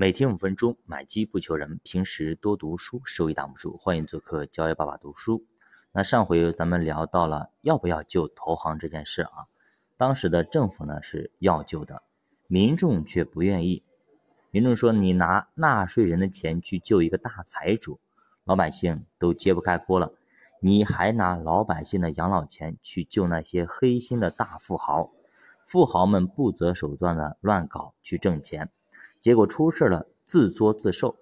每天五分钟，买机不求人。平时多读书，收益挡不住。欢迎做客教育爸爸读书。那上回咱们聊到了要不要救投行这件事啊？当时的政府呢是要救的，民众却不愿意。民众说：“你拿纳税人的钱去救一个大财主，老百姓都揭不开锅了。你还拿老百姓的养老钱去救那些黑心的大富豪，富豪们不择手段的乱搞去挣钱。”结果出事了，自作自受。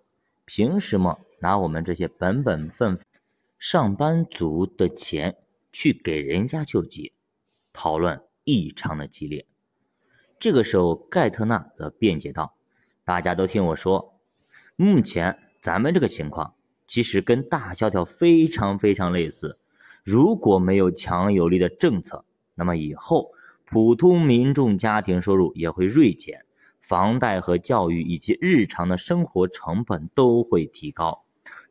凭什么拿我们这些本本分分上班族的钱去给人家救急？讨论异常的激烈。这个时候，盖特纳则辩解道：“大家都听我说，目前咱们这个情况其实跟大萧条非常非常类似。如果没有强有力的政策，那么以后普通民众家庭收入也会锐减。”房贷和教育以及日常的生活成本都会提高，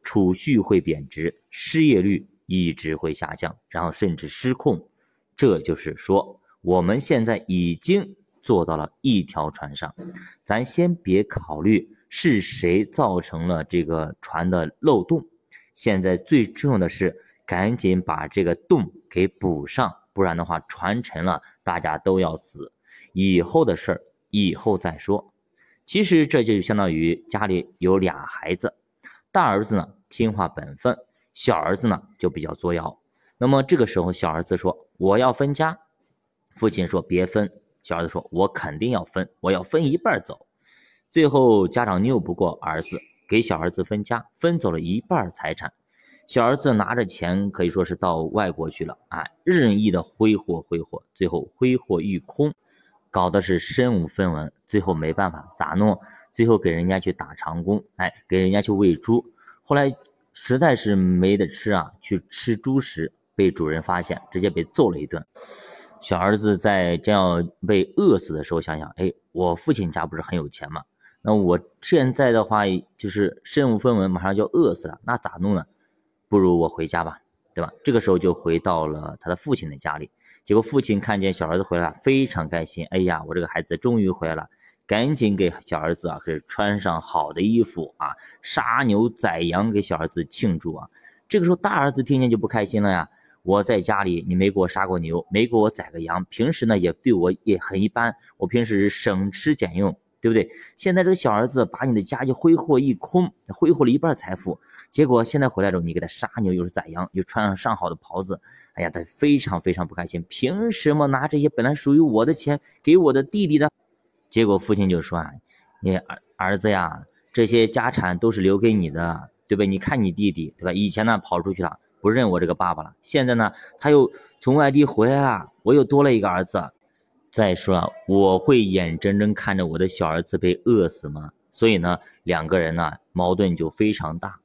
储蓄会贬值，失业率一直会下降，然后甚至失控。这就是说，我们现在已经坐到了一条船上，咱先别考虑是谁造成了这个船的漏洞，现在最重要的是赶紧把这个洞给补上，不然的话，船沉了，大家都要死。以后的事儿。以后再说。其实这就相当于家里有俩孩子，大儿子呢听话本分，小儿子呢就比较作妖。那么这个时候，小儿子说：“我要分家。”父亲说：“别分。”小儿子说：“我肯定要分，我要分一半走。”最后家长拗不过儿子，给小儿子分家，分走了一半财产。小儿子拿着钱可以说是到外国去了，啊，任意的挥霍挥霍，最后挥霍一空。搞的是身无分文，最后没办法咋弄？最后给人家去打长工，哎，给人家去喂猪。后来实在是没得吃啊，去吃猪食，被主人发现，直接被揍了一顿。小儿子在将要被饿死的时候，想想，哎，我父亲家不是很有钱吗？那我现在的话就是身无分文，马上就饿死了，那咋弄呢？不如我回家吧，对吧？这个时候就回到了他的父亲的家里。结果父亲看见小儿子回来，非常开心。哎呀，我这个孩子终于回来了，赶紧给小儿子啊，是穿上好的衣服啊，杀牛宰羊给小儿子庆祝啊。这个时候大儿子听见就不开心了呀，我在家里你没给我杀过牛，没给我宰个羊，平时呢也对我也很一般，我平时是省吃俭用。对不对？现在这个小儿子把你的家就挥霍一空，挥霍了一半财富，结果现在回来之后，你给他杀牛又是宰羊，又穿上上好的袍子，哎呀，他非常非常不开心。凭什么拿这些本来属于我的钱给我的弟弟呢？结果父亲就说啊，你儿儿子呀，这些家产都是留给你的，对吧？你看你弟弟，对吧？以前呢跑出去了，不认我这个爸爸了，现在呢他又从外地回来了，我又多了一个儿子。再说，我会眼睁睁看着我的小儿子被饿死吗？所以呢，两个人呢矛盾就非常大。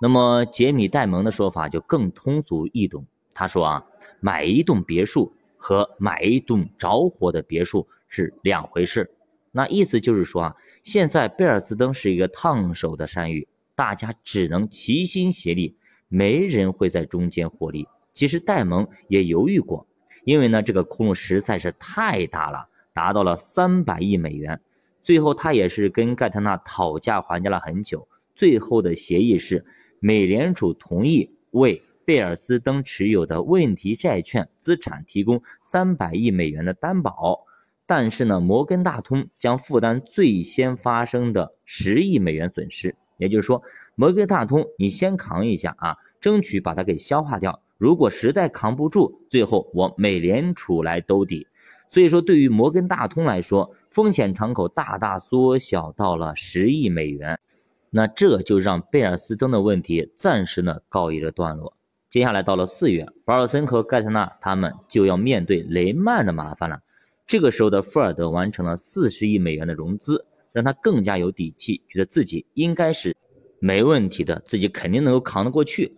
那么杰米戴蒙的说法就更通俗易懂。他说啊，买一栋别墅和买一栋着火的别墅是两回事。那意思就是说啊，现在贝尔斯登是一个烫手的山芋，大家只能齐心协力，没人会在中间获利。其实戴蒙也犹豫过。因为呢，这个窟窿实在是太大了，达到了三百亿美元。最后他也是跟盖特纳讨价还价了很久，最后的协议是，美联储同意为贝尔斯登持有的问题债券资产提供三百亿美元的担保，但是呢，摩根大通将负担最先发生的十亿美元损失。也就是说，摩根大通你先扛一下啊，争取把它给消化掉。如果实在扛不住，最后我美联储来兜底。所以说，对于摩根大通来说，风险敞口大大缩小到了十亿美元。那这就让贝尔斯登的问题暂时呢告一个段落。接下来到了四月，保尔森和盖特纳他们就要面对雷曼的麻烦了。这个时候的富尔德完成了四十亿美元的融资，让他更加有底气，觉得自己应该是没问题的，自己肯定能够扛得过去。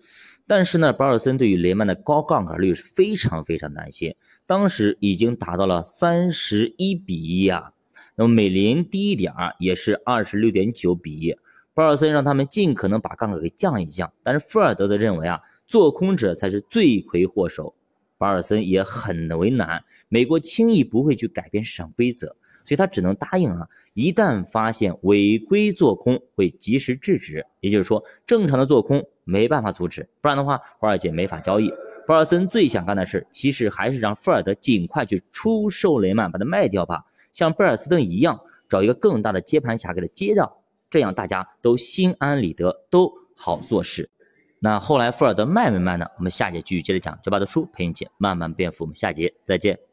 但是呢，保尔森对于雷曼的高杠杆率是非常非常担心，当时已经达到了三十一比一啊，那么美林低一点儿也是二十六点九比一。保尔森让他们尽可能把杠杆给降一降，但是富尔德的认为啊，做空者才是罪魁祸首。保尔森也很为难，美国轻易不会去改变市场规则，所以他只能答应啊，一旦发现违规做空，会及时制止。也就是说，正常的做空没办法阻止，不然的话，华尔街没法交易。鲍尔森最想干的事，其实还是让富尔德尽快去出售雷曼，把它卖掉吧，像贝尔斯登一样，找一个更大的接盘侠给他接掉，这样大家都心安理得，都好做事。那后来富尔德卖没卖呢？我们下节继续接着讲，就把的书陪你一起慢慢变富。我们下节再见。